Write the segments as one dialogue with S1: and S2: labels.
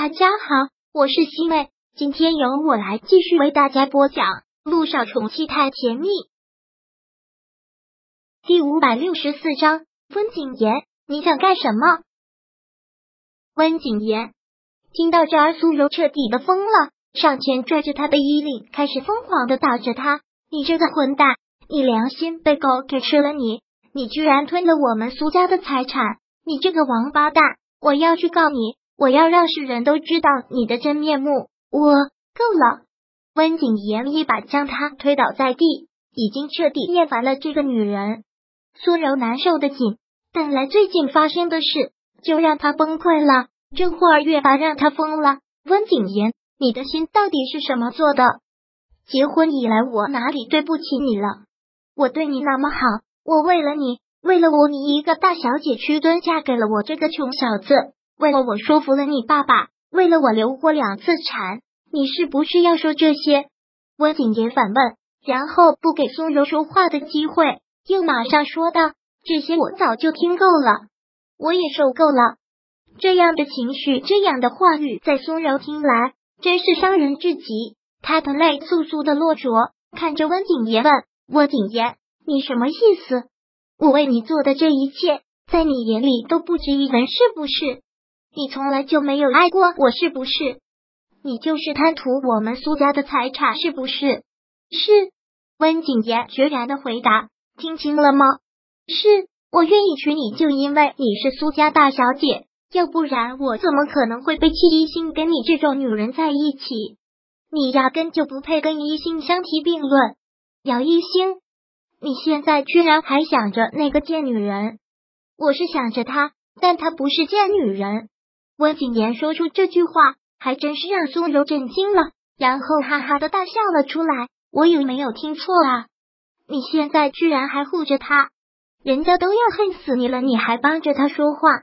S1: 大家好，我是西妹，今天由我来继续为大家播讲《路上宠妻太甜蜜》第五百六十四章。温景言，你想干什么？温景言听到这儿，苏柔彻底的疯了，上前拽着他的衣领，开始疯狂的打着他。你这个混蛋，你良心被狗给吃了！你，你居然吞了我们苏家的财产！你这个王八蛋，我要去告你！我要让世人都知道你的真面目！我够了！温景言一把将他推倒在地，已经彻底厌烦了这个女人。苏柔难受的紧，本来最近发生的事就让他崩溃了，这会儿越发让他疯了。温景言，你的心到底是什么做的？结婚以来，我哪里对不起你了？我对你那么好，我为了你，为了我，你一个大小姐屈尊嫁给了我这个穷小子。为了我说服了你爸爸，为了我流过两次产，你是不是要说这些？温景言反问，然后不给苏柔说话的机会，又马上说道：“这些我早就听够了，我也受够了。”这样的情绪，这样的话语，在苏柔听来真是伤人至极。她的泪簌簌的落着，看着温景言问：“温景言，你什么意思？我为你做的这一切，在你眼里都不值一文，是不是？”你从来就没有爱过我，是不是？你就是贪图我们苏家的财产，是不是？是。温景言决然的回答。听清了吗？是我愿意娶你，就因为你是苏家大小姐，要不然我怎么可能会被弃一心跟你这种女人在一起？你压根就不配跟一心相提并论。姚一星，你现在居然还想着那个贱女人？我是想着她，但她不是贱女人。温景言说出这句话，还真是让苏柔震惊了，然后哈哈的大笑了出来。我有没有听错啊？你现在居然还护着他，人家都要恨死你了，你还帮着他说话？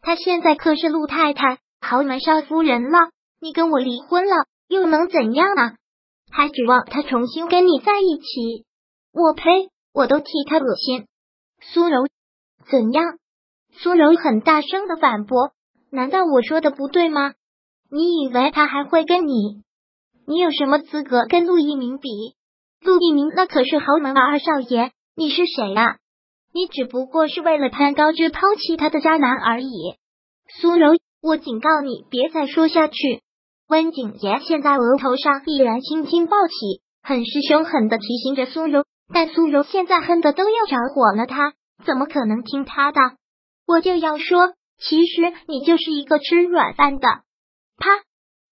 S1: 他现在可是陆太太，豪门少夫人了，你跟我离婚了又能怎样啊？还指望他重新跟你在一起？我呸！我都替他恶心。苏柔怎样？苏柔很大声的反驳。难道我说的不对吗？你以为他还会跟你？你有什么资格跟陆一鸣比？陆一鸣那可是豪门二少爷，你是谁呀？你只不过是为了攀高枝抛弃他的渣男而已。苏柔，我警告你，别再说下去。温景言现在额头上依然青筋暴起，很是凶狠的提醒着苏柔，但苏柔现在恨的都要着火了，他怎么可能听他的？我就要说。其实你就是一个吃软饭的。啪！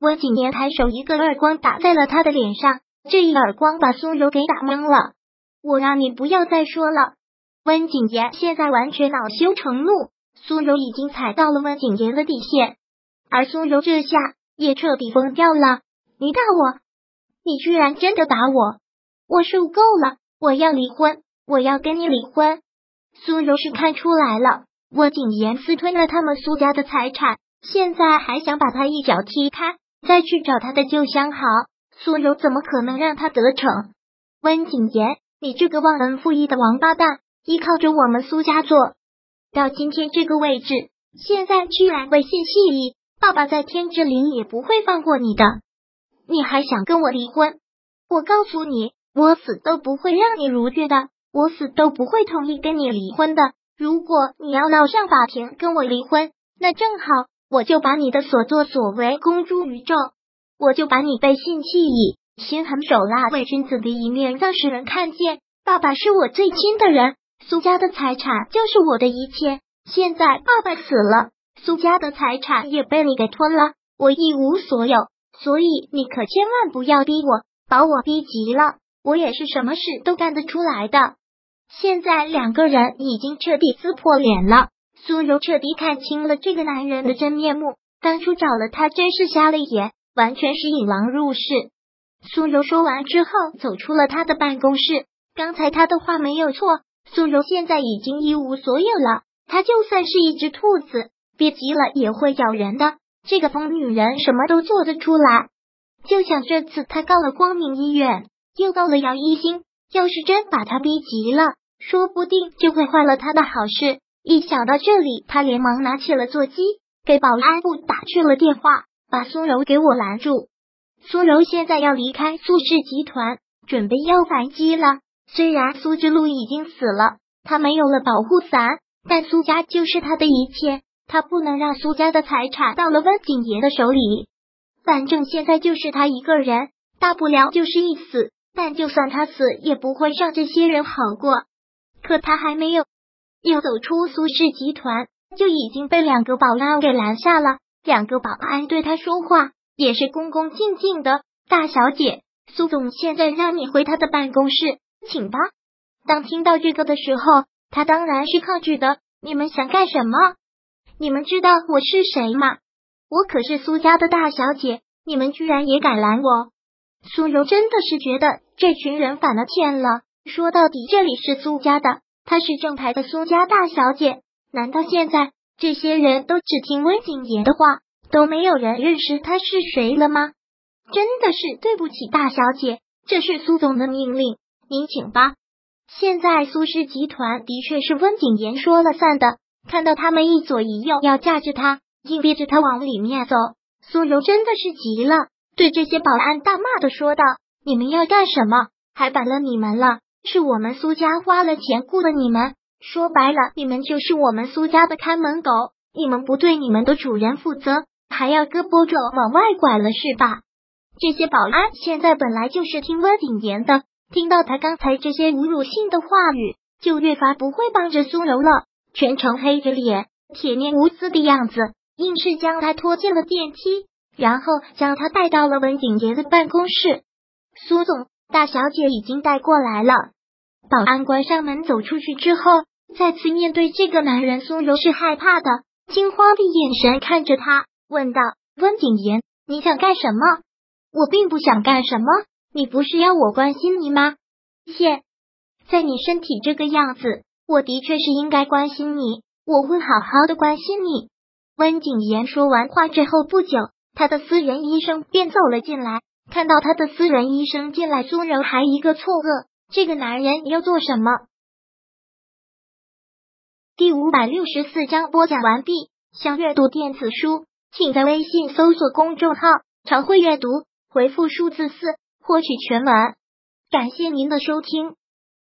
S1: 温景言抬手一个耳光打在了他的脸上，这一耳光把苏柔给打懵了。我让你不要再说了。温景言现在完全恼羞成怒，苏柔已经踩到了温景言的底线，而苏柔这下也彻底疯掉了。你打我！你居然真的打我！我受够了！我要离婚！我要跟你离婚！苏柔是看出来了。温景言私吞了他们苏家的财产，现在还想把他一脚踢开，再去找他的旧相好苏柔，怎么可能让他得逞？温景言，你这个忘恩负义的王八蛋，依靠着我们苏家做到今天这个位置，现在居然背信弃义，爸爸在天之灵也不会放过你的。你还想跟我离婚？我告诉你，我死都不会让你如愿的，我死都不会同意跟你离婚的。如果你要闹上法庭跟我离婚，那正好，我就把你的所作所为公诸于众，我就把你背信弃义、心狠手辣、伪君子的一面让世人看见。爸爸是我最亲的人，苏家的财产就是我的一切。现在爸爸死了，苏家的财产也被你给吞了，我一无所有。所以你可千万不要逼我，把我逼急了，我也是什么事都干得出来的。现在两个人已经彻底撕破脸了，苏柔彻底看清了这个男人的真面目。当初找了他真是瞎了眼，完全是引狼入室。苏柔说完之后，走出了他的办公室。刚才他的话没有错，苏柔现在已经一无所有了。他就算是一只兔子，憋急了也会咬人的。这个疯女人什么都做得出来。就想这次他告了光明医院，又告了姚一星，要是真把他逼急了。说不定就会坏了他的好事。一想到这里，他连忙拿起了座机，给保安部打去了电话。把苏柔给我拦住。苏柔现在要离开苏氏集团，准备要反击了。虽然苏之路已经死了，他没有了保护伞，但苏家就是他的一切，他不能让苏家的财产到了温景言的手里。反正现在就是他一个人，大不了就是一死。但就算他死，也不会让这些人好过。可他还没有又走出苏氏集团，就已经被两个保安给拦下了。两个保安对他说话也是恭恭敬敬的。大小姐，苏总现在让你回他的办公室，请吧。当听到这个的时候，他当然是抗拒的。你们想干什么？你们知道我是谁吗？我可是苏家的大小姐，你们居然也敢拦我！苏柔真的是觉得这群人反了天了。说到底，这里是苏家的，她是正牌的苏家大小姐。难道现在这些人都只听温景言的话，都没有人认识她是谁了吗？真的是对不起，大小姐，这是苏总的命令，您请吧。现在苏氏集团的确是温景言说了算的。看到他们一左一右要架着他。硬逼着他往里面走，苏柔真的是急了，对这些保安大骂的说道：“你们要干什么？还摆了你们了？是我们苏家花了钱雇的你们，说白了，你们就是我们苏家的看门狗。你们不对你们的主人负责，还要胳膊肘往外拐了是吧？”这些保安现在本来就是听温景言的，听到他刚才这些侮辱性的话语，就越发不会帮着苏柔了，全程黑着脸，铁面无私的样子。硬是将他拖进了电梯，然后将他带到了文景言的办公室。苏总，大小姐已经带过来了。保安关上门走出去之后，再次面对这个男人，苏柔是害怕的，惊慌的眼神看着他，问道：“温景言，你想干什么？”“我并不想干什么，你不是要我关心你吗？”“现在你身体这个样子，我的确是应该关心你，我会好好的关心你。”温景言说完话之后不久，他的私人医生便走了进来。看到他的私人医生进来，苏柔还一个错愕：这个男人要做什么？第五百六十四章播讲完毕。想阅读电子书，请在微信搜索公众号“常会阅读”，回复数字四获取全文。感谢您的收听。